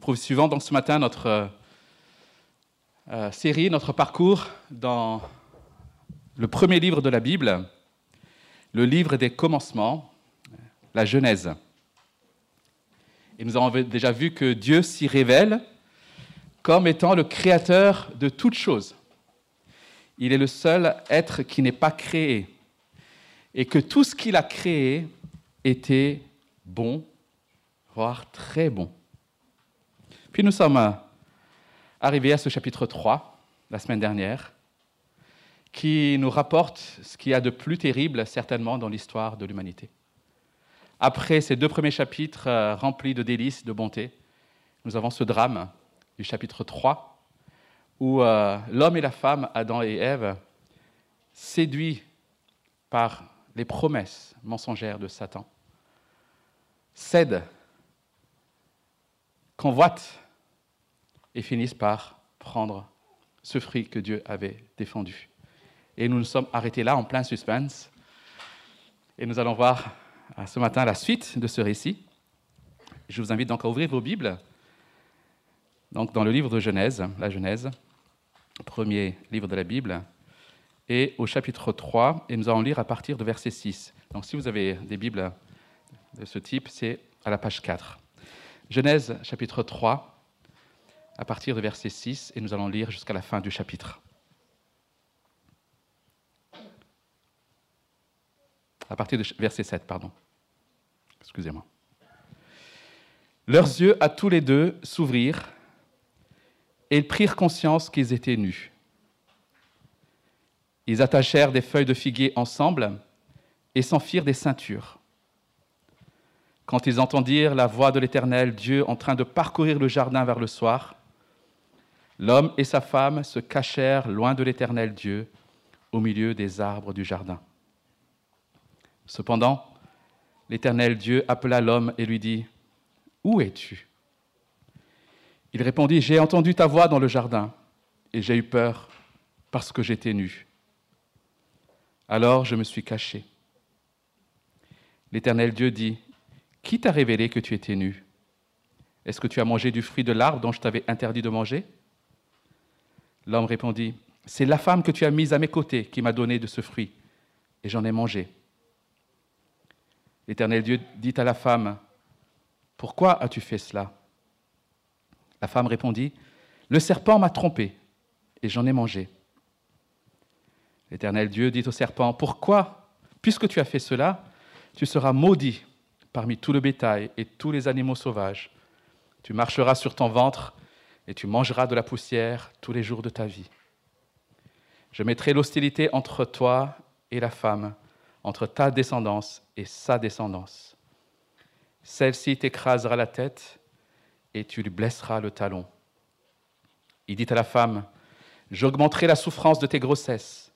poursuivons donc ce matin notre euh, euh, série, notre parcours dans le premier livre de la Bible, le livre des commencements, la Genèse. Et nous avons déjà vu que Dieu s'y révèle comme étant le créateur de toutes choses. Il est le seul être qui n'est pas créé. Et que tout ce qu'il a créé était bon, voire très bon. Puis nous sommes arrivés à ce chapitre 3, la semaine dernière, qui nous rapporte ce qu'il y a de plus terrible, certainement, dans l'histoire de l'humanité. Après ces deux premiers chapitres euh, remplis de délices, de bonté, nous avons ce drame du chapitre 3, où euh, l'homme et la femme, Adam et Ève, séduits par les promesses mensongères de Satan, cèdent, convoitent et finissent par prendre ce fruit que Dieu avait défendu. Et nous nous sommes arrêtés là en plein suspense. Et nous allons voir ce matin la suite de ce récit. Je vous invite donc à ouvrir vos Bibles. Donc dans le livre de Genèse, la Genèse, premier livre de la Bible, et au chapitre 3, et nous allons lire à partir de verset 6. Donc si vous avez des Bibles de ce type, c'est à la page 4. Genèse chapitre 3, à partir de verset 6 et nous allons lire jusqu'à la fin du chapitre. À partir de verset 7, pardon. Excusez-moi. Leurs yeux à tous les deux s'ouvrirent et ils prirent conscience qu'ils étaient nus. Ils attachèrent des feuilles de figuier ensemble et s'en firent des ceintures. Quand ils entendirent la voix de l'Éternel Dieu en train de parcourir le jardin vers le soir, L'homme et sa femme se cachèrent loin de l'Éternel Dieu, au milieu des arbres du jardin. Cependant, l'Éternel Dieu appela l'homme et lui dit, Où es-tu? Il répondit, J'ai entendu ta voix dans le jardin, et j'ai eu peur parce que j'étais nu. Alors je me suis caché. L'Éternel Dieu dit, Qui t'a révélé que tu étais nu? Est-ce que tu as mangé du fruit de l'arbre dont je t'avais interdit de manger? L'homme répondit, C'est la femme que tu as mise à mes côtés qui m'a donné de ce fruit, et j'en ai mangé. L'Éternel Dieu dit à la femme, Pourquoi as-tu fait cela? La femme répondit, Le serpent m'a trompé, et j'en ai mangé. L'Éternel Dieu dit au serpent, Pourquoi, puisque tu as fait cela, tu seras maudit parmi tout le bétail et tous les animaux sauvages. Tu marcheras sur ton ventre et tu mangeras de la poussière tous les jours de ta vie. Je mettrai l'hostilité entre toi et la femme, entre ta descendance et sa descendance. Celle-ci t'écrasera la tête et tu lui blesseras le talon. Il dit à la femme, J'augmenterai la souffrance de tes grossesses.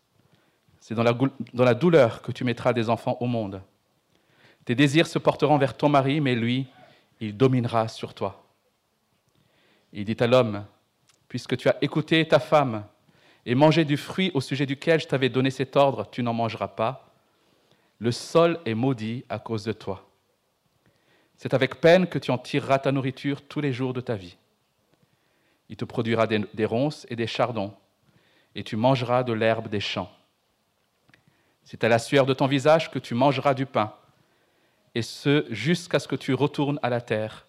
C'est dans la, douleur que tu mettras des enfants au monde. Tes désirs se porteront vers ton mari, mais lui, il dominera sur toi. Il dit à l'homme, puisque tu as écouté ta femme et mangé du fruit au sujet duquel je t'avais donné cet ordre, tu n'en mangeras pas, le sol est maudit à cause de toi. C'est avec peine que tu en tireras ta nourriture tous les jours de ta vie. Il te produira des, ronces et des chardons, et tu mangeras de l'herbe des champs. C'est à la sueur de ton visage que tu mangeras du pain, et ce jusqu'à ce que tu retournes à la terre,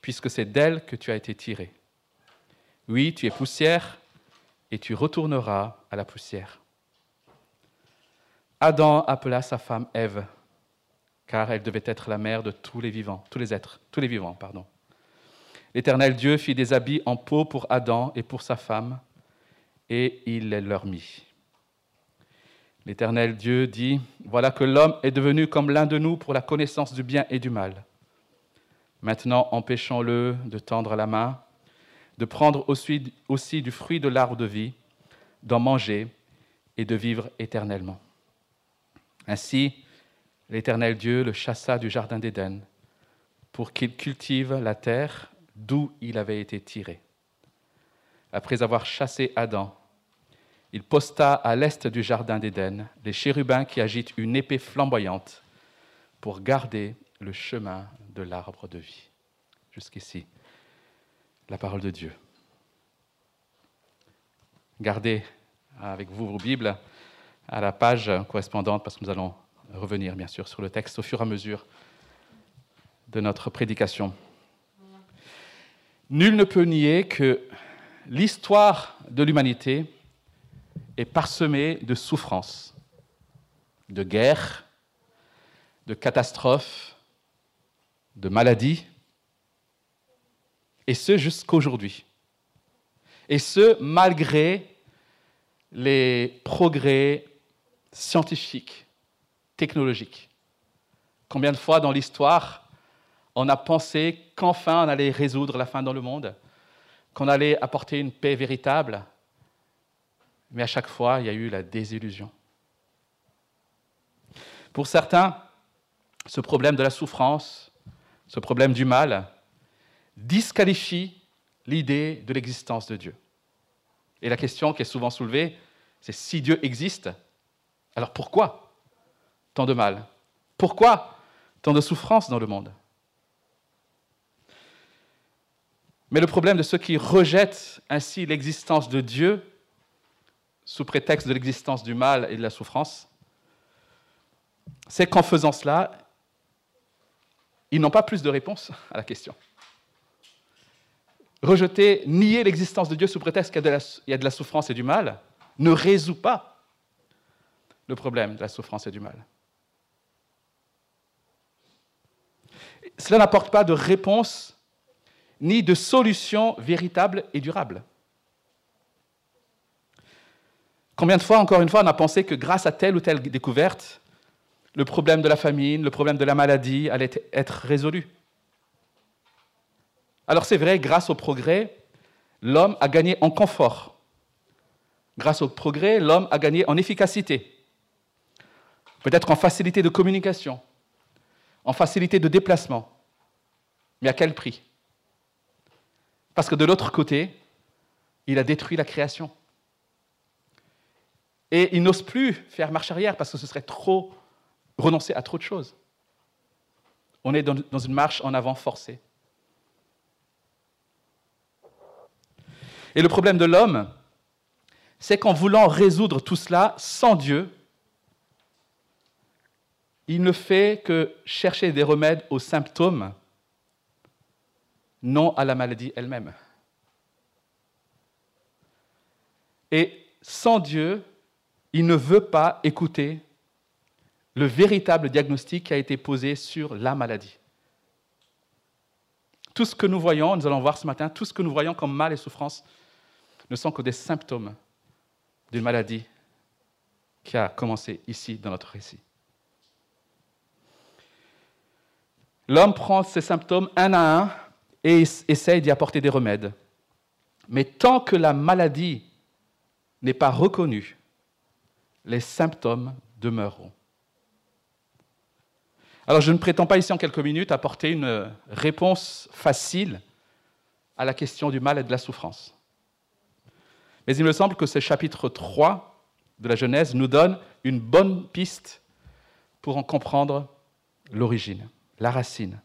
puisque c'est d'elle que tu as été tiré. Oui, tu es poussière, et tu retourneras à la poussière. Adam appela sa femme Ève, car elle devait être la mère de tous les vivants, tous les êtres, tous les vivants, pardon. L'Éternel Dieu fit des habits en peau pour Adam et pour sa femme, et il les leur mit. L'Éternel Dieu dit, Voilà que l'homme est devenu comme l'un de nous pour la connaissance du bien et du mal. Maintenant, empêchons-le de tendre la main, de prendre aussi, du fruit de l'arbre de vie, d'en manger et de vivre éternellement. Ainsi, l'Éternel Dieu le chassa du Jardin d'Éden pour qu'il cultive la terre d'où il avait été tiré. Après avoir chassé Adam, il posta à l'est du Jardin d'Éden les chérubins qui agitent une épée flamboyante pour garder le chemin de l'arbre de vie. Jusqu'ici, la parole de Dieu. Gardez avec vous vos Bibles à la page correspondante parce que nous allons revenir bien sûr sur le texte au fur et à mesure de notre prédication. Nul ne peut nier que l'histoire de l'humanité est parsemée de souffrances, de guerres, de catastrophes, de maladies, et ce jusqu'aujourd'hui. Et ce, malgré les progrès scientifiques, technologiques. Combien de fois dans l'histoire on a pensé qu'enfin on allait résoudre la faim dans le monde, qu'on allait apporter une paix véritable, mais à chaque fois il y a eu la désillusion. Pour certains, ce problème de la souffrance, ce problème du mal, disqualifie l'idée de l'existence de Dieu. Et la question qui est souvent soulevée, c'est si Dieu existe, alors pourquoi tant de mal? Pourquoi tant de souffrance dans le monde? Mais le problème de ceux qui rejettent ainsi l'existence de Dieu, sous prétexte de l'existence du mal et de la souffrance, c'est qu'en faisant cela, ils n'ont pas plus de réponse à la question rejeter, nier l'existence de Dieu sous prétexte qu'il y, a de la souffrance et du mal, ne résout pas le problème de la souffrance et du mal. Cela n'apporte pas de réponse ni de solution véritable et durable. Combien de fois, encore une fois, on a pensé que grâce à telle ou telle découverte, le problème de la famine, le problème de la maladie allait être résolu? Alors c'est vrai, grâce au progrès, l'homme a gagné en confort. Grâce au progrès, l'homme a gagné en efficacité. Peut-être en facilité de communication, en facilité de déplacement. Mais à quel prix? Parce que de l'autre côté, il a détruit la création. Et il n'ose plus faire marche arrière parce que ce serait trop renoncer à trop de choses. On est dans une marche en avant forcée. Et le problème de l'homme, c'est qu'en voulant résoudre tout cela sans Dieu, il ne fait que chercher des remèdes aux symptômes, non à la maladie elle-même. Et sans Dieu, il ne veut pas écouter le véritable diagnostic qui a été posé sur la maladie. Tout ce que nous voyons, nous allons voir ce matin, tout ce que nous voyons comme mal et souffrance, ne sont que des symptômes d'une maladie qui a commencé ici dans notre récit. L'homme prend ces symptômes un à un et essaye d'y apporter des remèdes. Mais tant que la maladie n'est pas reconnue, les symptômes demeureront. Alors je ne prétends pas ici en quelques minutes apporter une réponse facile à la question du mal et de la souffrance. Mais il me semble que ce chapitre 3 de la Genèse nous donne une bonne piste pour en comprendre l'origine, la racine.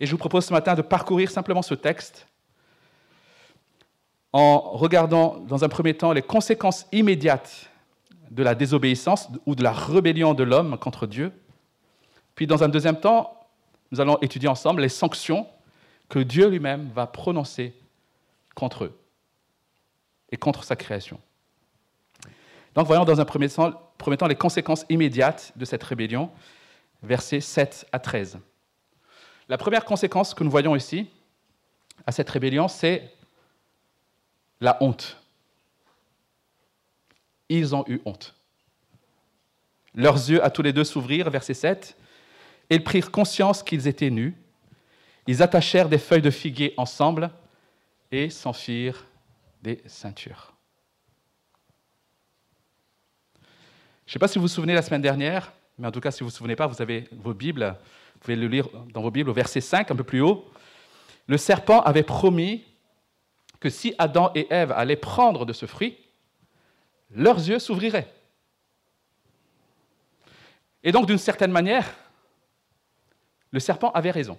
Et je vous propose ce matin de parcourir simplement ce texte en regardant dans un premier temps les conséquences immédiates de la désobéissance ou de la rébellion de l'homme contre Dieu. Puis dans un deuxième temps, nous allons étudier ensemble les sanctions que Dieu lui-même va prononcer contre eux et contre sa création. Donc voyons dans un premier temps, les conséquences immédiates de cette rébellion, versets 7 à 13. La première conséquence que nous voyons ici à cette rébellion, c'est la honte. Ils ont eu honte. Leurs yeux à tous les deux s'ouvrirent, verset 7, et ils prirent conscience qu'ils étaient nus. Ils attachèrent des feuilles de figuier ensemble et s'enfuirent des ceintures. Je ne sais pas si vous vous souvenez la semaine dernière, mais en tout cas, si vous ne vous souvenez pas, vous avez vos Bibles, vous pouvez le lire dans vos Bibles au verset 5, un peu plus haut. Le serpent avait promis que si Adam et Ève allaient prendre de ce fruit, leurs yeux s'ouvriraient. Et donc, d'une certaine manière, le serpent avait raison.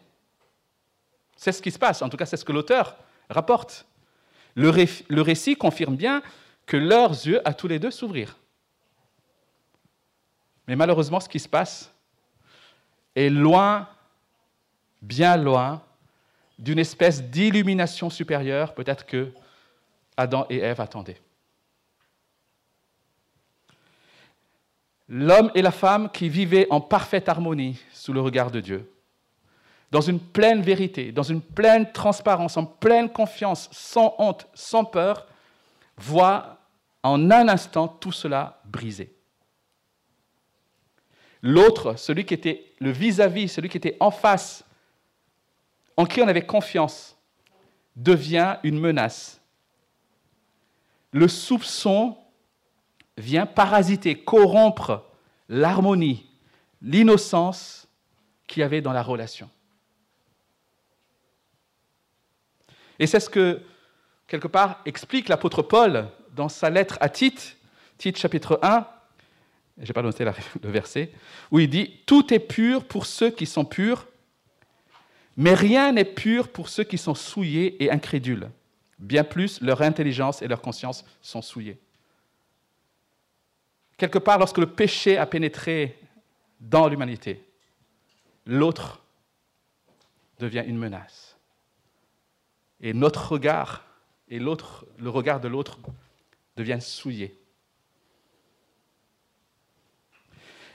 C'est ce qui se passe, en tout cas, c'est ce que l'auteur rapporte. Le, récit confirme bien que leurs yeux à tous les deux s'ouvrirent. Mais malheureusement, ce qui se passe est loin, bien loin, d'une espèce d'illumination supérieure, peut-être que Adam et Ève attendaient. L'homme et la femme qui vivaient en parfaite harmonie sous le regard de Dieu, dans une pleine vérité, dans une pleine transparence, en pleine confiance, sans honte, sans peur, voient en un instant tout cela brisé. L'autre, celui qui était le vis-à-vis, celui qui était en face, en qui on avait confiance, devient une menace. Le soupçon vient parasiter, corrompre l'harmonie, l'innocence qu'il y avait dans la relation. Et c'est ce que, quelque part, explique l'apôtre Paul dans sa lettre à Tite, Tite chapitre 1, je n'ai pas noté le verset, où il dit Tout est pur pour ceux qui sont purs, mais rien n'est pur pour ceux qui sont souillés et incrédules. Bien plus, leur intelligence et leur conscience sont souillées. Quelque part, lorsque le péché a pénétré dans l'humanité, l'autre devient une menace. Et notre regard et l'autre, le regard de l'autre deviennent souillés.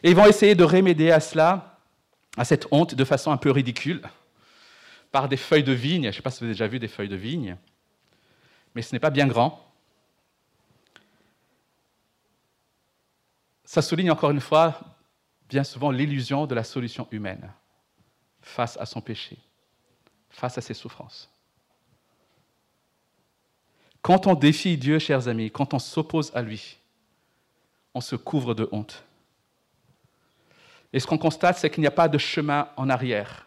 Et ils vont essayer de remédier à cela, à cette honte, de façon un peu ridicule, par des feuilles de vigne. Je ne sais pas si vous avez déjà vu des feuilles de vigne, mais ce n'est pas bien grand. Ça souligne encore une fois, bien souvent, l'illusion de la solution humaine face à son péché, face à ses souffrances. Quand on défie Dieu, chers amis, quand on s'oppose à lui, on se couvre de honte. Et ce qu'on constate, c'est qu'il n'y a pas de chemin en arrière.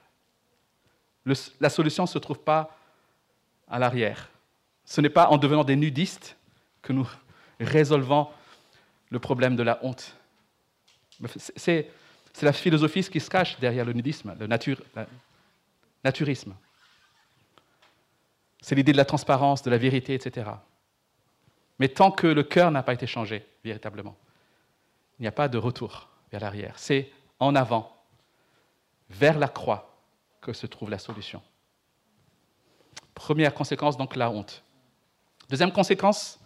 la solution ne se trouve pas à l'arrière. Ce n'est pas en devenant des nudistes que nous résolvons le problème de la honte. C'est la philosophie qui se cache derrière le nudisme, le naturisme. C'est l'idée de la transparence, de la vérité, etc. Mais tant que le cœur n'a pas été changé véritablement, il n'y a pas de retour vers l'arrière. C'est en avant, vers la croix, que se trouve la solution. Première conséquence, donc la honte. Deuxième conséquence,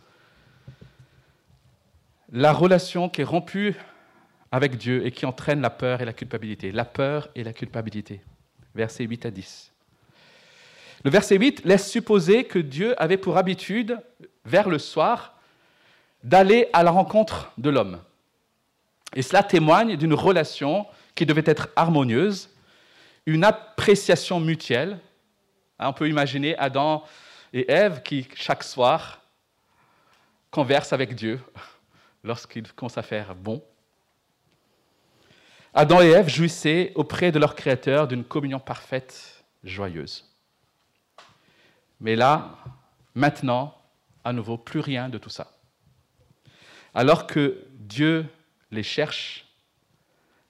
la relation qui est rompue avec Dieu et qui entraîne la peur et la culpabilité. La peur et la culpabilité. Versets 8 à 10. Le verset 8 laisse supposer que Dieu avait pour habitude, vers le soir, d'aller à la rencontre de l'homme. Et cela témoigne d'une relation qui devait être harmonieuse, une appréciation mutuelle. Hein, on peut imaginer Adam et Ève qui, chaque soir, conversent avec Dieu lorsqu'ils commencent à faire bon. Adam et Ève jouissaient auprès de leur Créateur d'une communion parfaite, joyeuse. Mais là, maintenant, à nouveau, plus rien de tout ça. Alors que Dieu les cherche,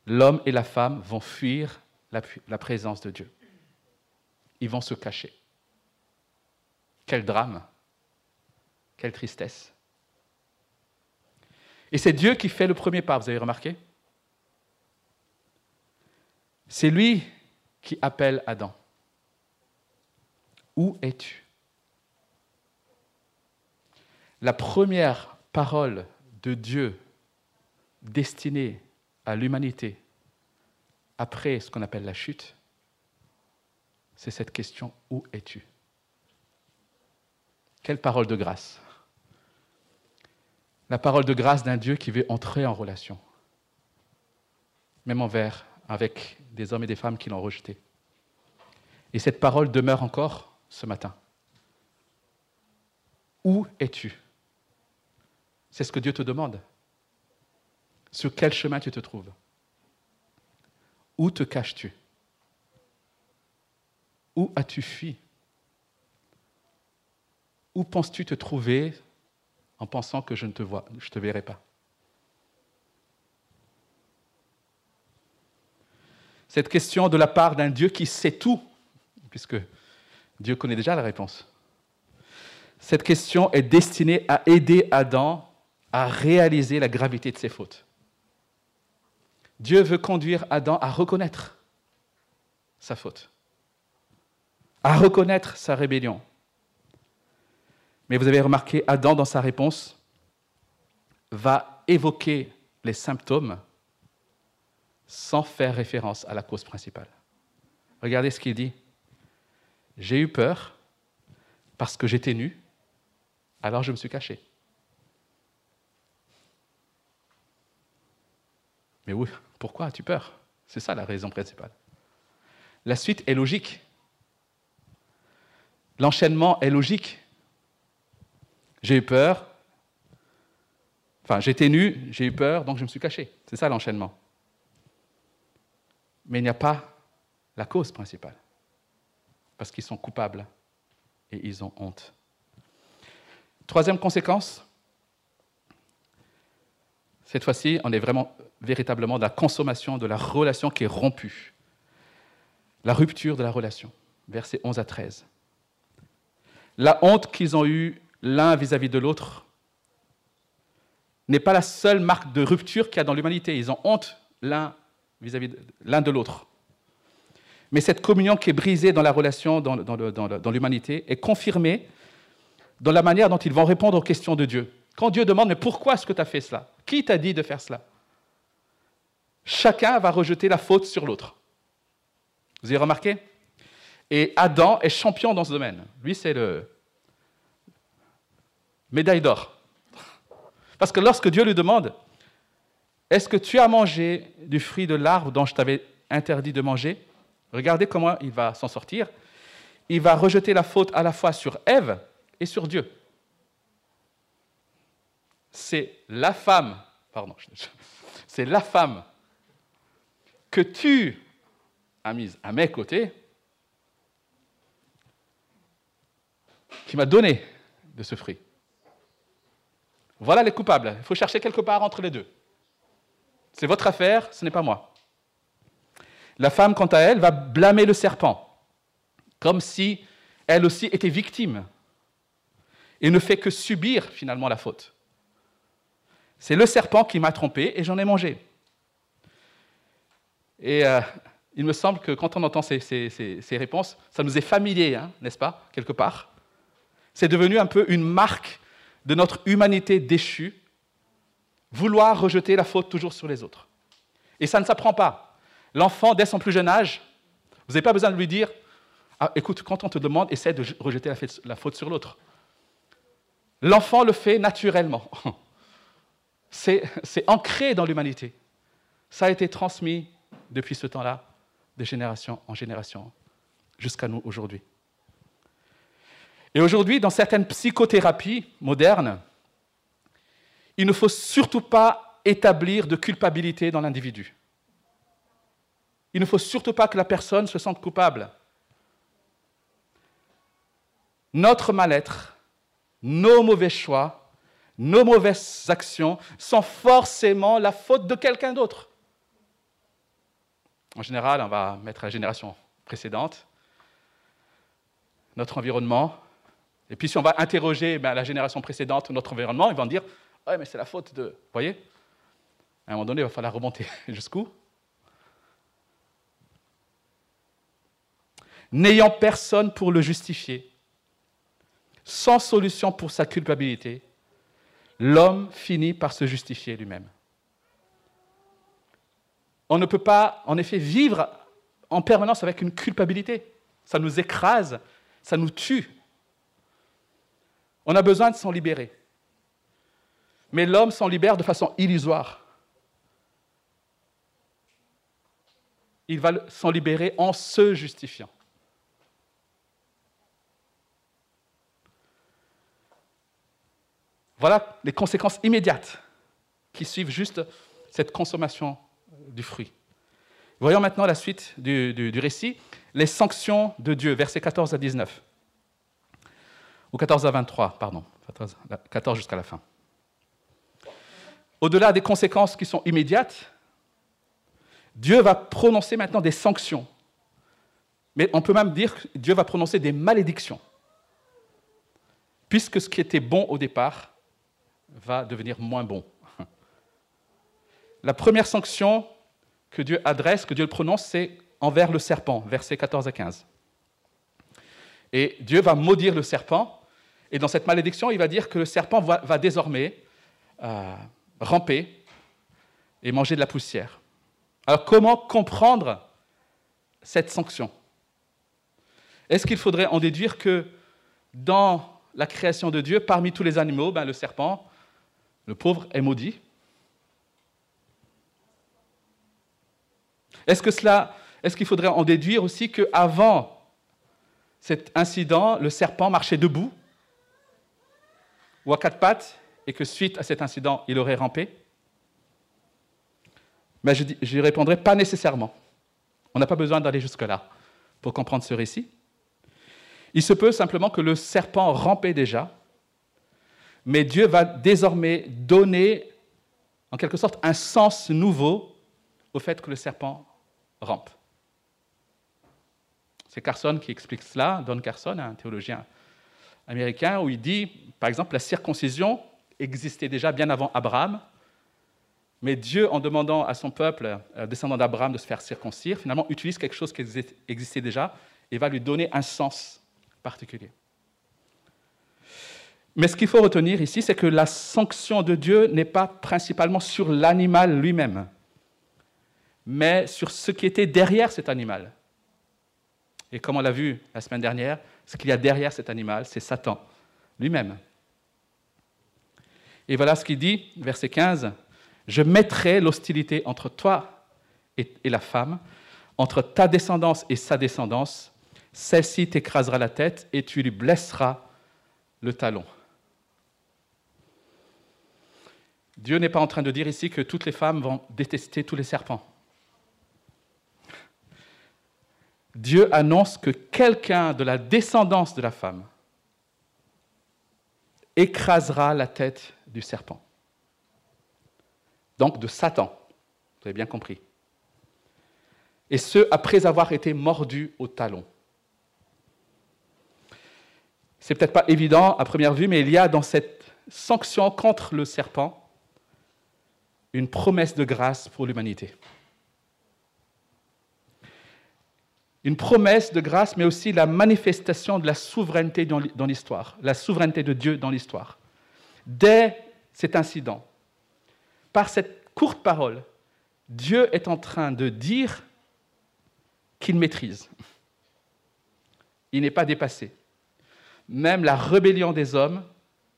l'homme et la femme vont fuir la, présence de Dieu. Ils vont se cacher. Quel drame, quelle tristesse. Et c'est Dieu qui fait le premier pas, vous avez remarqué? C'est lui qui appelle Adam. Où es-tu? La première parole de Dieu destinée à l'humanité après ce qu'on appelle la chute, c'est cette question où es-tu? Quelle parole de grâce? La parole de grâce d'un Dieu qui veut entrer en relation, même envers, avec des hommes et des femmes qui l'ont rejeté. Et cette parole demeure encore ce matin. Où es-tu? C'est ce que Dieu te demande. Sur quel chemin tu te trouves? Où te caches-tu? Où as-tu fui? Où penses-tu te trouver en pensant que je ne te vois, je te verrai pas? Cette question de la part d'un Dieu qui sait tout, puisque Dieu connaît déjà la réponse. Cette question est destinée à aider Adam à réaliser la gravité de ses fautes. Dieu veut conduire Adam à reconnaître sa faute, à reconnaître sa rébellion. Mais vous avez remarqué, Adam, dans sa réponse, va évoquer les symptômes sans faire référence à la cause principale. Regardez ce qu'il dit. J'ai eu peur parce que j'étais nu, alors je me suis caché. Mais oui, pourquoi as-tu peur? C'est ça la raison principale. La suite est logique. L'enchaînement est logique. J'ai eu peur. Enfin, j'étais nu, j'ai eu peur, donc je me suis caché. C'est ça l'enchaînement. Mais il n'y a pas la cause principale. Parce qu'ils sont coupables et ils ont honte. Troisième conséquence, cette fois-ci, on est vraiment véritablement dans la consommation de la relation qui est rompue. La rupture de la relation. Versets 11 à 13. La honte qu'ils ont eue l'un vis-à-vis de l'autre n'est pas la seule marque de rupture qu'il y a dans l'humanité. Ils ont honte l'un vis-à-vis de l'un de l'autre. Mais cette communion qui est brisée dans la relation, dans, dans l'humanité, est confirmée dans la manière dont ils vont répondre aux questions de Dieu. Quand Dieu demande, mais pourquoi est-ce que tu as fait cela? Qui t'a dit de faire cela? Chacun va rejeter la faute sur l'autre. Vous avez remarqué? Et Adam est champion dans ce domaine. Lui, c'est le médaille d'or. Parce que lorsque Dieu lui demande, est-ce que tu as mangé du fruit de l'arbre dont je t'avais interdit de manger? Regardez comment il va s'en sortir. Il va rejeter la faute à la fois sur Ève et sur Dieu c'est la femme, pardon, c'est la femme que tu as mise à mes côtés qui m'a donné de ce fruit. Voilà les coupables. Il faut chercher quelque part entre les deux. C'est votre affaire, ce n'est pas moi. La femme, quant à elle, va blâmer le serpent, comme si elle aussi était victime, et ne fait que subir finalement la faute. C'est le serpent qui m'a trompé et j'en ai mangé. Et euh, il me semble que quand on entend ces, réponses, ça nous est familier, hein, n'est-ce pas, quelque part? C'est devenu un peu une marque de notre humanité déchue, vouloir rejeter la faute toujours sur les autres. Et ça ne s'apprend pas. L'enfant, dès son plus jeune âge, vous n'avez pas besoin de lui dire ah, écoute, quand on te demande, essaie de rejeter la faute sur l'autre. L'enfant le fait naturellement. c'est ancré dans l'humanité. Ça a été transmis depuis ce temps-là, de génération en génération, jusqu'à nous aujourd'hui. Et aujourd'hui, dans certaines psychothérapies modernes, il ne faut surtout pas établir de culpabilité dans l'individu. Il ne faut surtout pas que la personne se sente coupable. Notre mal-être, nos mauvais choix, nos mauvaises actions sont forcément la faute de quelqu'un d'autre. En général, on va mettre la génération précédente, notre environnement, et puis si on va interroger ben, la génération précédente, notre environnement, ils vont dire Ouais, mais c'est la faute de. Vous voyez? À un moment donné, il va falloir remonter jusqu'où? N'ayant personne pour le justifier, sans solution pour sa culpabilité, l'homme finit par se justifier lui-même. On ne peut pas, en effet, vivre en permanence avec une culpabilité. Ça nous écrase, ça nous tue. On a besoin de s'en libérer. Mais l'homme s'en libère de façon illusoire. Il va s'en libérer en se justifiant. Voilà les conséquences immédiates qui suivent juste cette consommation du fruit. Voyons maintenant la suite du, récit, les sanctions de Dieu, versets 14 à 19. Ou 14 à 23, pardon, 14 jusqu'à la fin. Au-delà des conséquences qui sont immédiates, Dieu va prononcer maintenant des sanctions. Mais on peut même dire que Dieu va prononcer des malédictions. puisque ce qui était bon au départ va devenir moins bon. La première sanction que Dieu adresse, que Dieu prononce, c'est envers le serpent, versets 14 à 15. Et Dieu va maudire le serpent, et dans cette malédiction, il va dire que le serpent va, désormais euh, ramper et manger de la poussière. Alors comment comprendre cette sanction? Est-ce qu'il faudrait en déduire que dans la création de Dieu, parmi tous les animaux, ben, le serpent, le pauvre, est maudit? Est-ce que qu'il faudrait en déduire aussi qu'avant cet incident, le serpent marchait debout ou à quatre pattes et que suite à cet incident, il aurait rampé Mais je, je répondrai pas nécessairement. On n'a pas besoin d'aller jusque-là pour comprendre ce récit. Il se peut simplement que le serpent rampait déjà, mais Dieu va désormais donner en quelque sorte un sens nouveau au fait que le serpent rampe. C'est Carson qui explique cela, Don Carson, un théologien américain, où il dit, par exemple, la circoncision existait déjà bien avant Abraham, mais Dieu, en demandant à son peuple, euh, descendant d'Abraham, de se faire circoncire, finalement utilise quelque chose qui existait déjà et va lui donner un sens particulier. Mais ce qu'il faut retenir ici, c'est que la sanction de Dieu n'est pas principalement sur l'animal lui-même, mais sur ce qui était derrière cet animal. Et comme on l'a vu la semaine dernière, ce qu'il y a derrière cet animal, c'est Satan lui-même. Et voilà ce qu'il dit, verset 15, Je mettrai l'hostilité entre toi et, la femme, entre ta descendance et sa descendance. Celle-ci t'écrasera la tête et tu lui blesseras le talon. Dieu n'est pas en train de dire ici que toutes les femmes vont détester tous les serpents. Dieu annonce que quelqu'un de la descendance de la femme écrasera la tête du serpent. Donc de Satan, vous avez bien compris. Et ce, après avoir été mordu au talon. C'est peut-être pas évident à première vue, mais il y a dans cette sanction contre le serpent une promesse de grâce pour l'humanité. une promesse de grâce, mais aussi la manifestation de la souveraineté dans l'histoire, la souveraineté de Dieu dans l'histoire. Dès cet incident, par cette courte parole, Dieu est en train de dire qu'il maîtrise. Il n'est pas dépassé. Même la rébellion des hommes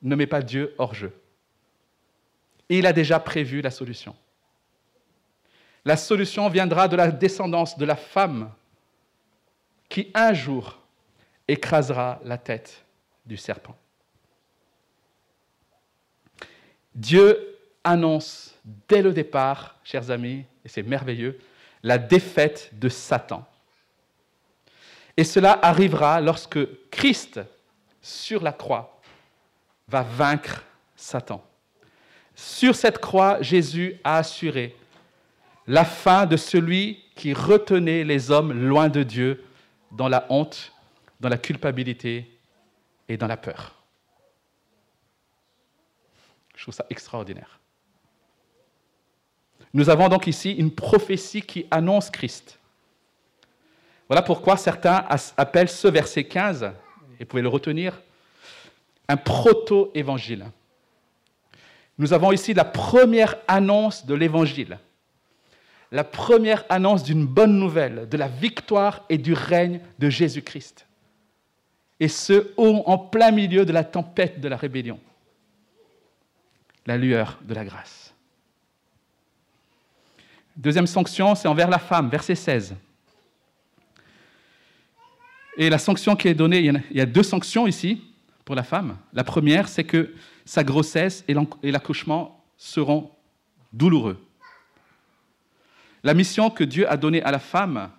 ne met pas Dieu hors jeu. Il a déjà prévu la solution. La solution viendra de la descendance de la femme qui un jour écrasera la tête du serpent. Dieu annonce dès le départ, chers amis, et c'est merveilleux, la défaite de Satan. Et cela arrivera lorsque Christ, sur la croix, va vaincre Satan. Sur cette croix, Jésus a assuré la fin de celui qui retenait les hommes loin de Dieu dans la honte, dans la culpabilité et dans la peur. Je trouve ça extraordinaire. Nous avons donc ici une prophétie qui annonce Christ. Voilà pourquoi certains appellent ce verset 15, et vous pouvez le retenir, un proto-évangile. Nous avons ici la première annonce de l'évangile la première annonce d'une bonne nouvelle, de la victoire et du règne de Jésus-Christ. Et ce, en plein milieu de la tempête de la rébellion. La lueur de la grâce. Deuxième sanction, c'est envers la femme, verset 16. Et la sanction qui est donnée, il y a deux sanctions ici pour la femme. La première, c'est que sa grossesse et l'accouchement seront douloureux. La mission que Dieu a donnée à la femme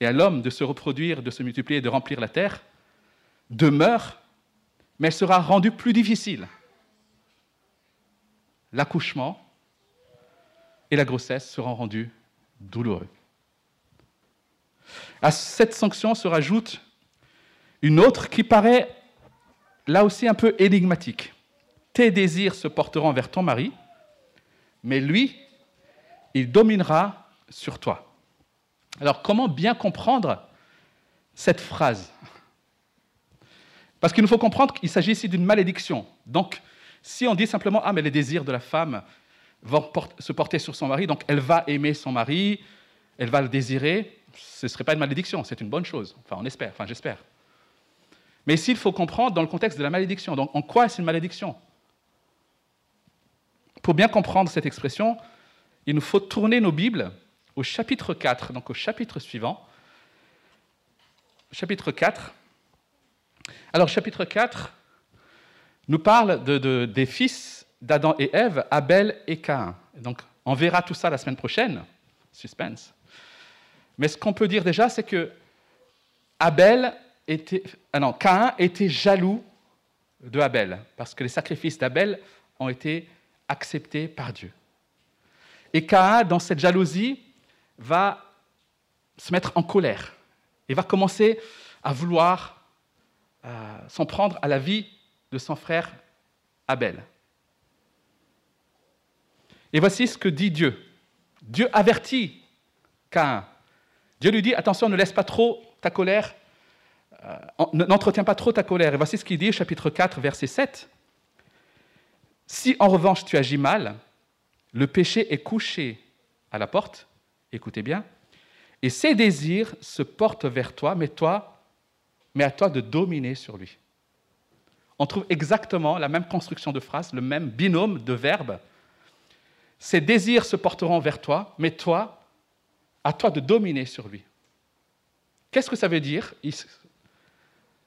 et à l'homme de se reproduire, de se multiplier, de remplir la terre, demeure, mais elle sera rendue plus difficile. L'accouchement et la grossesse seront rendus douloureux. À cette sanction se rajoute une autre qui paraît là aussi un peu énigmatique. Tes désirs se porteront vers ton mari, mais lui, il dominera sur toi. Alors comment bien comprendre cette phrase? Parce qu'il nous faut comprendre qu'il s'agit ici d'une malédiction. Donc, si on dit simplement Ah, mais les désirs de la femme vont se porter sur son mari, donc elle va aimer son mari, elle va le désirer, ce ne serait pas une malédiction, c'est une bonne chose. Enfin, on espère, enfin, j'espère. Mais ici, il faut comprendre dans le contexte de la malédiction. Donc, en quoi est-ce une malédiction? Pour bien comprendre cette expression, il nous faut tourner nos Bibles au chapitre 4, donc au chapitre suivant. Chapitre 4. Alors, chapitre 4 nous parle des fils d'Adam et Ève, Abel et Caïn. Donc, on verra tout ça la semaine prochaine. Suspense. Mais ce qu'on peut dire déjà, c'est que Abel était, ah non, Caïn était jaloux de Abel, parce que les sacrifices d'Abel ont été acceptés par Dieu. Et Caïn, dans cette jalousie, va se mettre en colère et va commencer à vouloir euh, s'en prendre à la vie de son frère Abel. Et voici ce que dit Dieu. Dieu avertit Caïn. Dieu lui dit, attention, ne laisse pas trop ta colère, euh, n'entretiens pas trop ta colère. Et voici ce qu'il dit, chapitre 4, verset 7. Si en revanche tu agis mal, le péché est couché à la porte, écoutez bien, et ses désirs se portent vers toi, toi, mais à toi de dominer sur lui. On trouve exactement la même construction de phrase, le même binôme de verbes. Ses désirs se porteront vers toi, mais toi, à toi de dominer sur lui. Qu'est-ce que ça veut dire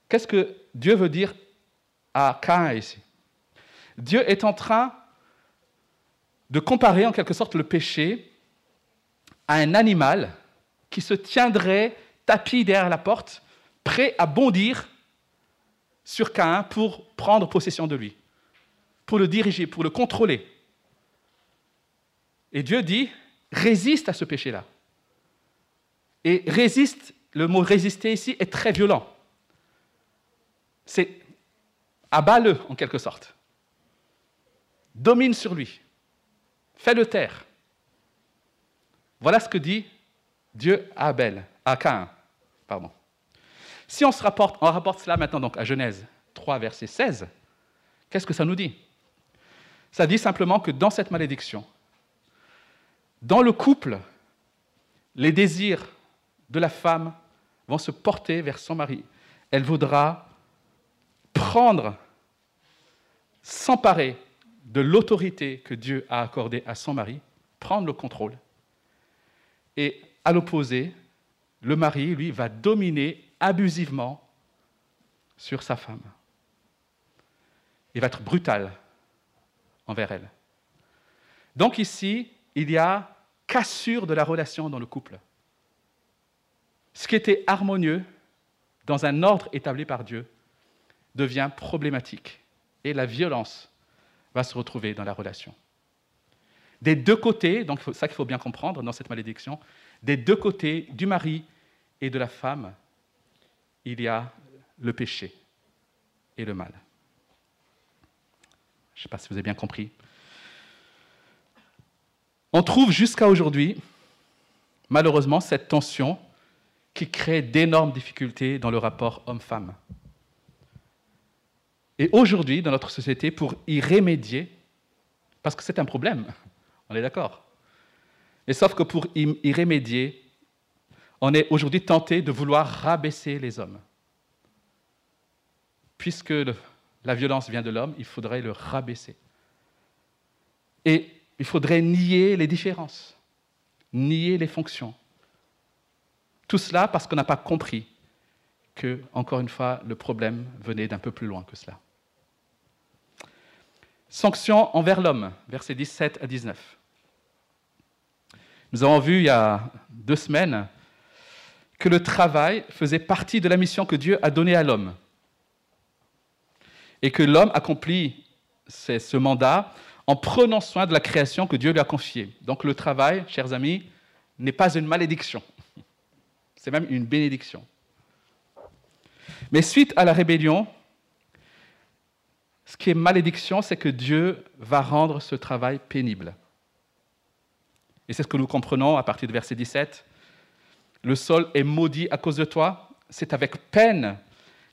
Qu'est-ce que Dieu veut dire à Cain ici? Dieu est en train de comparer en quelque sorte le péché à un animal qui se tiendrait tapis derrière la porte, prêt à bondir sur Cain pour prendre possession de lui, pour le diriger, pour le contrôler. Et Dieu dit, résiste à ce péché-là. Et résiste, le mot résister ici est très violent. C'est abat-le en quelque sorte. Domine sur lui. Fais-le taire. Voilà ce que dit Dieu à Abel, à Cain. Pardon. Si on, se rapporte, on rapporte cela maintenant donc à Genèse 3, verset 16, qu'est-ce que ça nous dit? Ça dit simplement que dans cette malédiction, dans le couple, les désirs de la femme vont se porter vers son mari. Elle voudra prendre, s'emparer de l'autorité que Dieu a accordée à son mari, prendre le contrôle. Et à l'opposé, le mari, lui, va dominer abusivement sur sa femme. Il va être brutal envers elle. Donc ici, il y a cassure de la relation dans le couple. Ce qui était harmonieux dans un ordre établi par Dieu devient problématique et la violence va se retrouver dans la relation. Des deux côtés, donc ça qu'il faut bien comprendre dans cette malédiction, des deux côtés, du mari et de la femme, il y a le péché et le mal. Je ne sais pas si vous avez bien compris. On trouve jusqu'à aujourd'hui, malheureusement, cette tension qui crée d'énormes difficultés dans le rapport homme-femme. Et aujourd'hui, dans notre société, pour y remédier, parce que c'est un problème, on est d'accord. Et sauf que pour y remédier, on est aujourd'hui tenté de vouloir rabaisser les hommes. Puisque la violence vient de l'homme, il faudrait le rabaisser. Et il faudrait nier les différences, nier les fonctions. Tout cela parce qu'on n'a pas compris que, encore une fois, le problème venait d'un peu plus loin que cela. Sanctions envers l'homme, versets 17 à 19. Nous avons vu il y a deux semaines que le travail faisait partie de la mission que Dieu a donnée à l'homme. Et que l'homme accomplit ce mandat en prenant soin de la création que Dieu lui a confiée. Donc le travail, chers amis, n'est pas une malédiction, c'est même une bénédiction. Mais suite à la rébellion, Ce qui est malédiction, c'est que Dieu va rendre ce travail pénible. Et c'est ce que nous comprenons à partir du verset 17. Le sol est maudit à cause de toi. C'est avec peine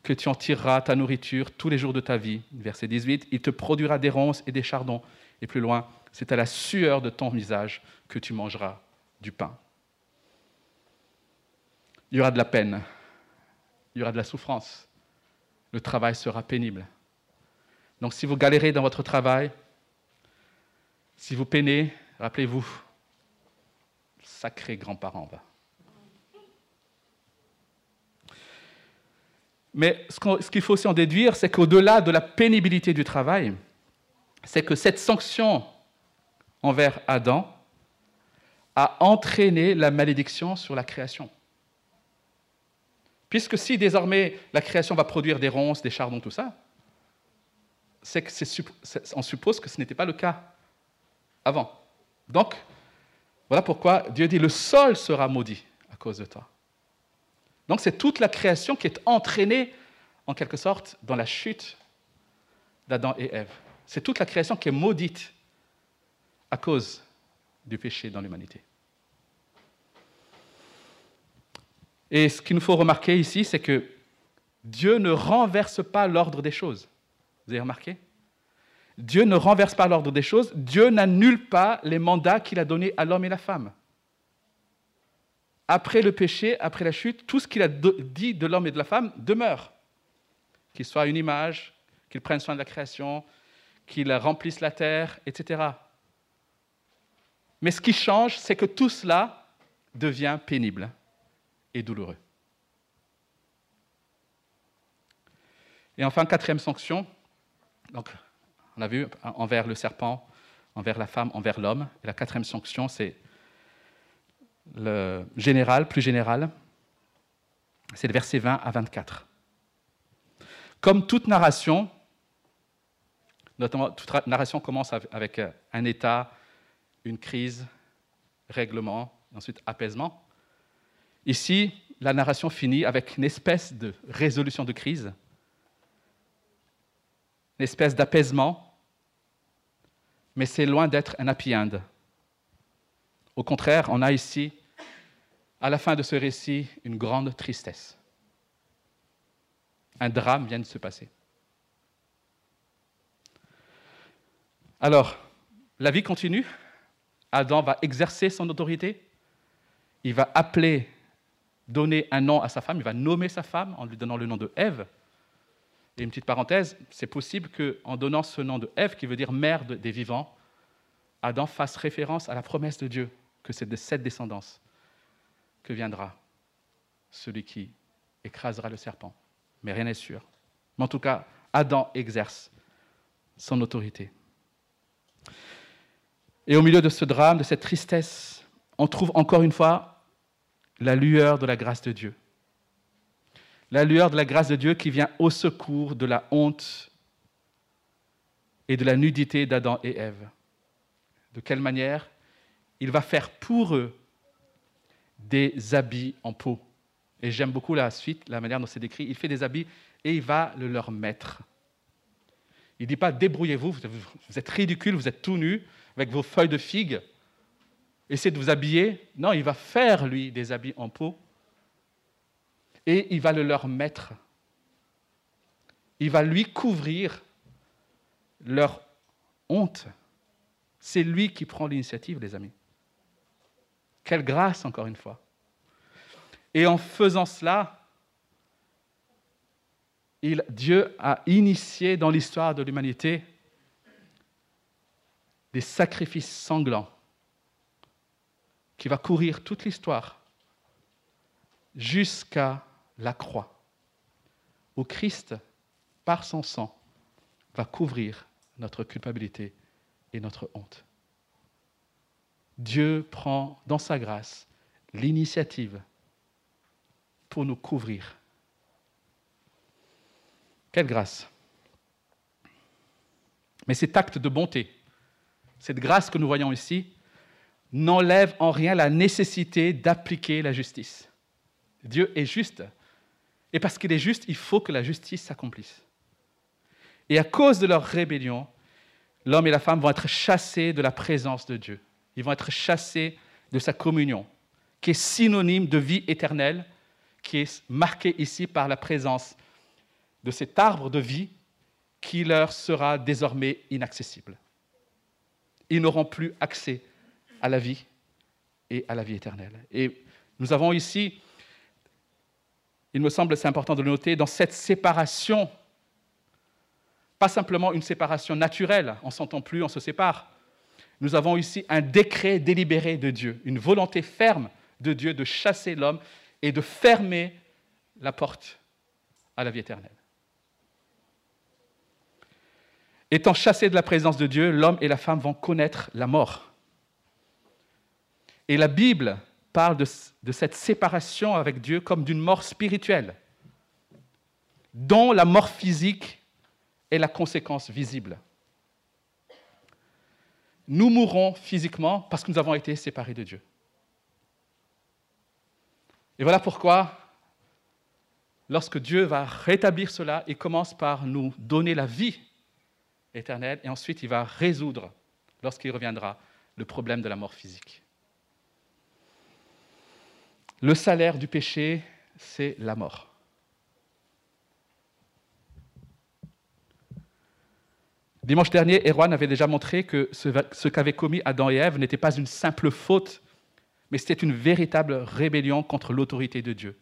que tu en tireras ta nourriture tous les jours de ta vie. Verset 18. Il te produira des ronces et des chardons. Et plus loin, c'est à la sueur de ton visage que tu mangeras du pain. Il y aura de la peine. Il y aura de la souffrance. Le travail sera pénible. Donc si vous galérez dans votre travail, si vous peinez, rappelez-vous, sacré grand-parent va. Mais ce qu'il faut aussi en déduire, c'est qu'au-delà de la pénibilité du travail, c'est que cette sanction envers Adam a entraîné la malédiction sur la création. Puisque si désormais la création va produire des ronces, des chardons, tout ça, c'est qu'on suppose que ce n'était pas le cas avant. Donc, voilà pourquoi Dieu dit le sol sera maudit à cause de toi. Donc c'est toute la création qui est entraînée, en quelque sorte, dans la chute d'Adam et Ève. C'est toute la création qui est maudite à cause du péché dans l'humanité. Et ce qu'il nous faut remarquer ici, c'est que Dieu ne renverse pas l'ordre des choses. Vous avez remarqué? Dieu ne renverse pas l'ordre des choses, Dieu n'annule pas les mandats qu'il a donnés à l'homme et la femme. Après le péché, après la chute, tout ce qu'il a dit de l'homme et de la femme demeure. Qu'il soit une image, qu'il prenne soin de la création, qu'il remplisse la terre, etc. Mais ce qui change, c'est que tout cela devient pénible et douloureux. Et enfin, quatrième sanction, donc on a vu envers le serpent, envers la femme, envers l'homme. La quatrième sanction, c'est le général, plus général. C'est le verset 20 à 24. Comme toute narration, notamment toute narration commence avec un état, une crise, règlement, ensuite apaisement. Ici, la narration finit avec une espèce de résolution de crise, une espèce d'apaisement mais c'est loin d'être un happy end. Au contraire, on a ici, à la fin de ce récit, une grande tristesse. Un drame vient de se passer. Alors, la vie continue. Adam va exercer son autorité. Il va appeler, donner un nom à sa femme. Il va nommer sa femme en lui donnant le nom de Ève. Et une petite parenthèse, c'est possible qu'en donnant ce nom de Ève, qui veut dire mère des vivants, Adam fasse référence à la promesse de Dieu, que c'est de cette descendance que viendra celui qui écrasera le serpent. Mais rien n'est sûr. Mais en tout cas, Adam exerce son autorité. Et au milieu de ce drame, de cette tristesse, on trouve encore une fois la lueur de la grâce de Dieu la lueur de la grâce de Dieu qui vient au secours de la honte et de la nudité d'Adam et Ève. De quelle manière? Il va faire pour eux des habits en peau. Et j'aime beaucoup la suite, la manière dont c'est décrit. Il fait des habits et il va le leur mettre. Il ne dit pas débrouillez-vous, vous êtes ridicule, vous êtes tout nu avec vos feuilles de figues. Essayez de vous habiller. Non, il va faire, lui, des habits en peau et il va le leur mettre. Il va lui couvrir leur honte. C'est lui qui prend l'initiative, les amis. Quelle grâce, encore une fois. Et en faisant cela, Dieu a initié dans l'histoire de l'humanité des sacrifices sanglants qui va courir toute l'histoire jusqu'à la croix, où Christ, par son sang, va couvrir notre culpabilité et notre honte. Dieu prend dans sa grâce l'initiative pour nous couvrir. Quelle grâce. Mais cet acte de bonté, cette grâce que nous voyons ici, n'enlève en rien la nécessité d'appliquer la justice. Dieu est juste et parce qu'il est juste, il faut que la justice s'accomplisse. Et à cause de leur rébellion, l'homme et la femme vont être chassés de la présence de Dieu. Ils vont être chassés de sa communion, qui est synonyme de vie éternelle, qui est marquée ici par la présence de cet arbre de vie qui leur sera désormais inaccessible. Ils n'auront plus accès à la vie et à la vie éternelle. Et nous avons ici, il me semble c'est important de le noter, dans cette séparation, pas simplement une séparation naturelle, on ne s'entend plus, on se sépare. Nous avons ici un décret délibéré de Dieu, une volonté ferme de Dieu de chasser l'homme et de fermer la porte à la vie éternelle. Étant chassés de la présence de Dieu, l'homme et la femme vont connaître la mort. Et la Bible parle de, cette séparation avec Dieu comme d'une mort spirituelle, dont la mort physique est la conséquence visible. Nous mourrons physiquement parce que nous avons été séparés de Dieu. Et voilà pourquoi, lorsque Dieu va rétablir cela, il commence par nous donner la vie éternelle et ensuite il va résoudre, lorsqu'il reviendra, le problème de la mort physique. Le salaire du péché, c'est la mort. Dimanche dernier, Erwan avait déjà montré que ce, qu'avaient commis Adam et Ève n'était pas une simple faute, mais c'était une véritable rébellion contre l'autorité de Dieu.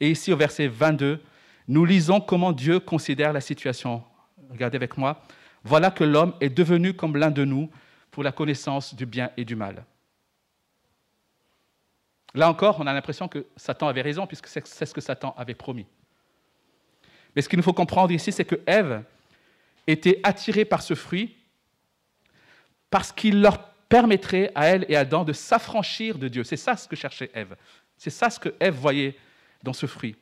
Et ici, au verset 22, nous lisons comment Dieu considère la situation. Regardez avec moi. Voilà que l'homme est devenu comme l'un de nous pour la connaissance du bien et du mal. Là encore, on a l'impression que Satan avait raison, puisque c'est ce que Satan avait promis. Mais ce qu'il nous faut comprendre ici, c'est que Ève était attirée par ce fruit parce qu'il leur permettrait à elle et à Adam de s'affranchir de Dieu. C'est ça ce que cherchait Ève. C'est ça ce que Ève voyait dans ce fruit.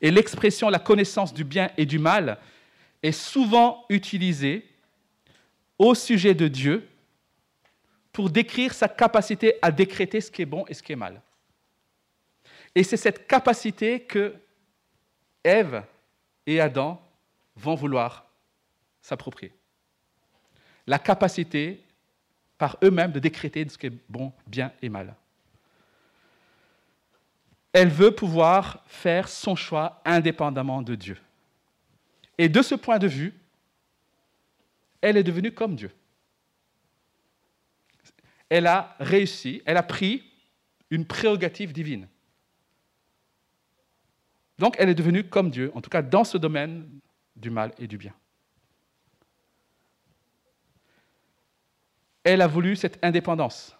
Et l'expression la connaissance du bien et du mal est souvent utilisée au sujet de Dieu pour décrire sa capacité à décréter ce qui est bon et ce qui est mal. Et c'est cette capacité que Ève et Adam vont vouloir s'approprier. La capacité par eux-mêmes de décréter ce qui est bon, bien et mal. Elle veut pouvoir faire son choix indépendamment de Dieu. Et de ce point de vue, elle est devenue comme Dieu. Elle a réussi, elle a pris une prérogative divine. Donc elle est devenue comme Dieu, en tout cas dans ce domaine du mal et du bien. Elle a voulu cette indépendance.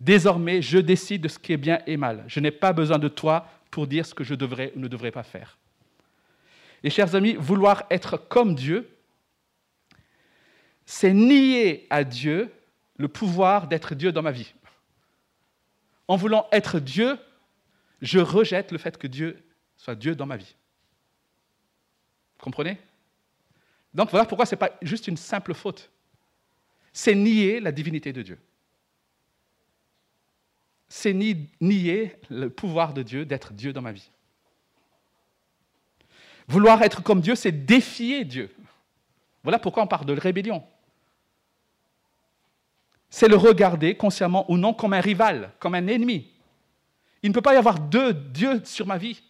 Désormais, je décide de ce qui est bien et mal. Je n'ai pas besoin de toi pour dire ce que je devrais ou ne devrais pas faire. Et chers amis, vouloir être comme Dieu, c'est nier à Dieu le pouvoir d'être Dieu dans ma vie. En voulant être Dieu, je rejette le fait que Dieu soit Dieu dans ma vie. Comprenez? Donc voilà pourquoi ce n'est pas juste une simple faute. C'est nier la divinité de Dieu. C'est nier le pouvoir de Dieu d'être Dieu dans ma vie. Vouloir être comme Dieu, c'est défier Dieu. Voilà pourquoi on parle de rébellion. C'est le regarder, consciemment ou non, comme un rival, comme un ennemi. Il ne peut pas y avoir deux dieux sur ma vie.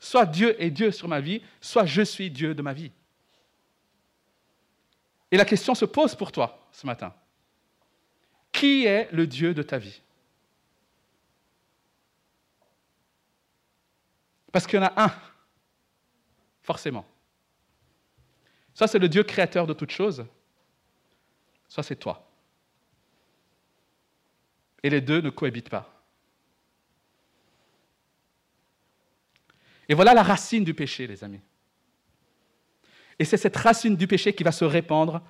Soit Dieu est Dieu sur ma vie, soit je suis Dieu de ma vie. Et la question se pose pour toi ce matin. Qui est le Dieu de ta vie? Parce qu'il y en a un, forcément. Soit c'est le Dieu créateur de toutes choses, soit c'est toi. Et les deux ne cohabitent pas. Et voilà la racine du péché, les amis. Et c'est cette racine du péché qui va se répandre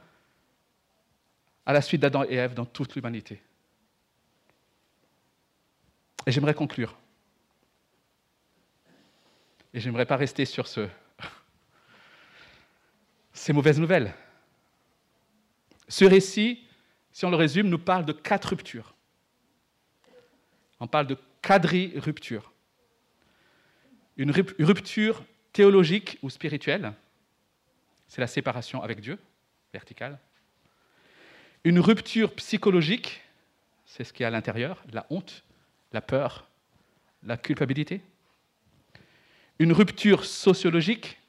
à la suite d'Adam et Ève dans toute l'humanité. Et j'aimerais conclure. Et j'aimerais pas rester sur ce, ces mauvaises nouvelles. Ce récit, si on le résume, nous parle de quatre ruptures. On parle de quadri-rupture une rupture théologique ou spirituelle, c'est la séparation avec Dieu, verticale. Une rupture psychologique, c'est ce qui est à l'intérieur, la honte, la peur, la culpabilité. Une rupture sociologique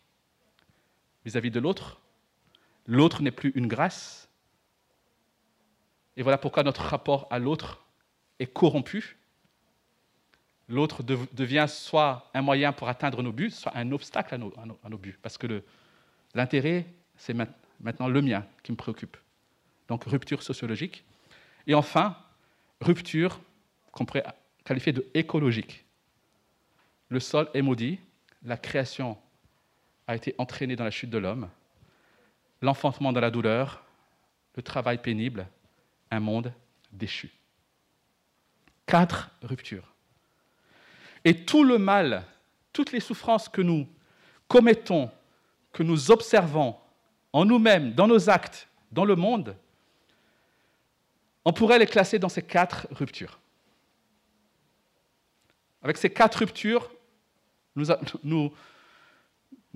vis-à-vis de l'autre. L'autre n'est plus une grâce. Et voilà pourquoi notre rapport à l'autre est corrompu. L'autre devient soit un moyen pour atteindre nos buts, soit un obstacle à nos, buts. Parce que l'intérêt, c'est maintenant le mien qui me préoccupe. Donc rupture sociologique. Et enfin, rupture qu'on pourrait qualifier de écologique. Le sol est maudit, la création a été entraînée dans la chute de l'homme, l'enfantement dans la douleur, le travail pénible, un monde déchu. Quatre ruptures. Et tout le mal, toutes les souffrances que nous commettons, que nous observons en nous-mêmes, dans nos actes, dans le monde, on pourrait les classer dans ces quatre ruptures. Avec ces quatre ruptures, nous,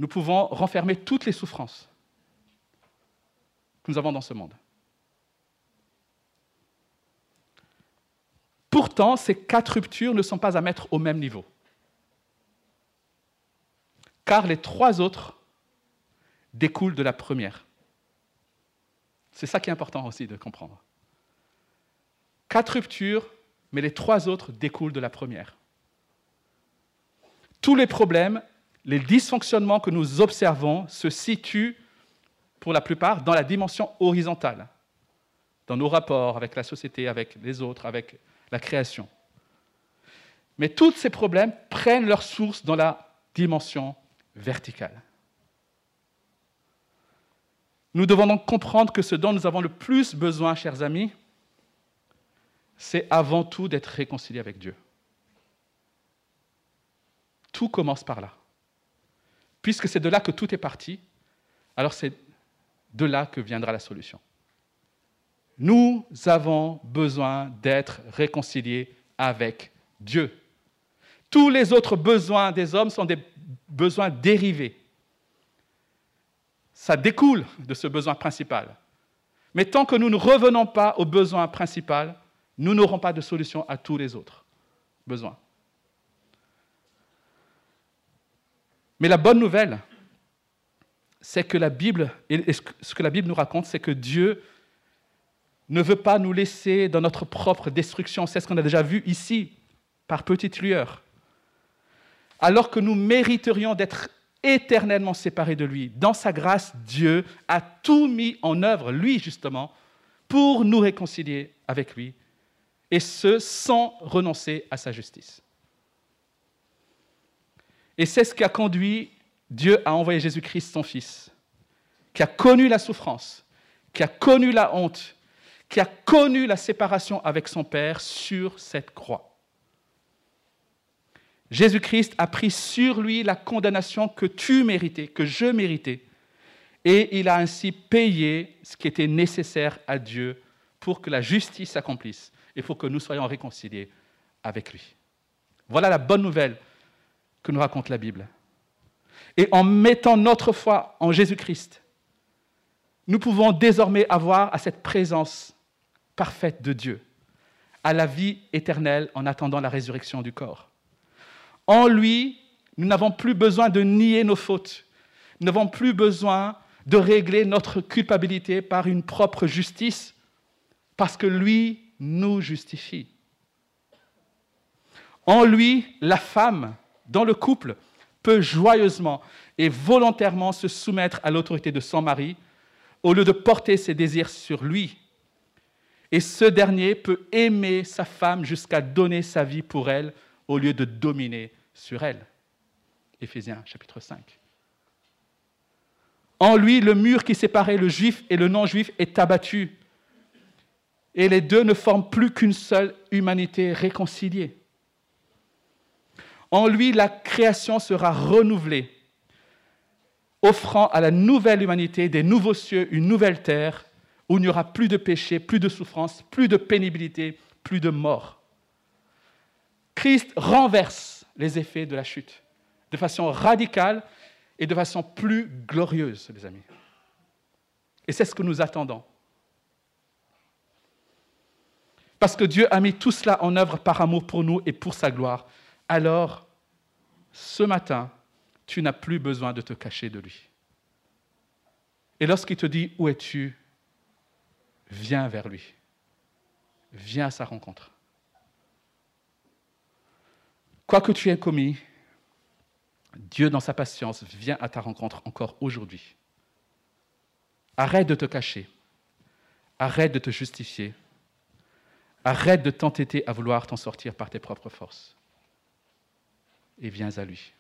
pouvons renfermer toutes les souffrances que nous avons dans ce monde. Pourtant, ces quatre ruptures ne sont pas à mettre au même niveau. Car les trois autres découlent de la première. C'est ça qui est important aussi de comprendre. Quatre ruptures, mais les trois autres découlent de la première. Tous les problèmes, les dysfonctionnements que nous observons se situent, pour la plupart, dans la dimension horizontale, dans nos rapports avec la société, avec les autres, avec la création. Mais tous ces problèmes prennent leur source dans la dimension verticale. Nous devons donc comprendre que ce dont nous avons le plus besoin, chers amis, c'est avant tout d'être réconciliés avec Dieu. Tout commence par là. Puisque c'est de là que tout est parti, alors c'est de là que viendra la solution. Nous avons besoin d'être réconciliés avec Dieu. Tous les autres besoins des hommes sont des besoins dérivés. Ça découle de ce besoin principal. Mais tant que nous ne revenons pas au besoin principal, nous n'aurons pas de solution à tous les autres besoins. Mais la bonne nouvelle, c'est que la Bible, ce que la Bible nous raconte, c'est que Dieu ne veut pas nous laisser dans notre propre destruction. C'est ce qu'on a déjà vu ici, par petites lueurs. Alors que nous mériterions d'être éternellement séparés de lui, dans sa grâce, Dieu a tout mis en œuvre, lui justement, pour nous réconcilier avec lui et ce, sans renoncer à sa justice. Et c'est ce qui a conduit Dieu à envoyer Jésus-Christ, son Fils, qui a connu la souffrance, qui a connu la honte, qui a connu la séparation avec son Père sur cette croix. Jésus-Christ a pris sur lui la condamnation que tu méritais, que je méritais, et il a ainsi payé ce qui était nécessaire à Dieu pour que la justice s'accomplisse il faut que nous soyons réconciliés avec lui. Voilà la bonne nouvelle que nous raconte la Bible. Et en mettant notre foi en Jésus-Christ, nous pouvons désormais avoir à cette présence parfaite de Dieu, à la vie éternelle en attendant la résurrection du corps. En lui, nous n'avons plus besoin de nier nos fautes. Nous n'avons plus besoin de régler notre culpabilité par une propre justice, parce que lui nous justifie. En lui, la femme, dans le couple, peut joyeusement et volontairement se soumettre à l'autorité de son mari au lieu de porter ses désirs sur lui. Et ce dernier peut aimer sa femme jusqu'à donner sa vie pour elle au lieu de dominer sur elle. Éphésiens chapitre 5. En lui, le mur qui séparait le juif et le non-juif est abattu et les deux ne forment plus qu'une seule humanité réconciliée. En lui, la création sera renouvelée, offrant à la nouvelle humanité des nouveaux cieux, une nouvelle terre, où il n'y aura plus de péché, plus de souffrance, plus de pénibilité, plus de mort. Christ renverse les effets de la chute de façon radicale et de façon plus glorieuse, les amis. Et c'est ce que nous attendons. Parce que Dieu a mis tout cela en œuvre par amour pour nous et pour sa gloire. Alors, ce matin, tu n'as plus besoin de te cacher de lui. Et lorsqu'il te dit Où es-tu? Viens vers lui. Viens à sa rencontre. Quoi que tu aies commis, Dieu, dans sa patience, vient à ta rencontre encore aujourd'hui. Arrête de te cacher. Arrête de te justifier. Arrête de t'entêter à vouloir t'en sortir par tes propres forces. Et viens à lui.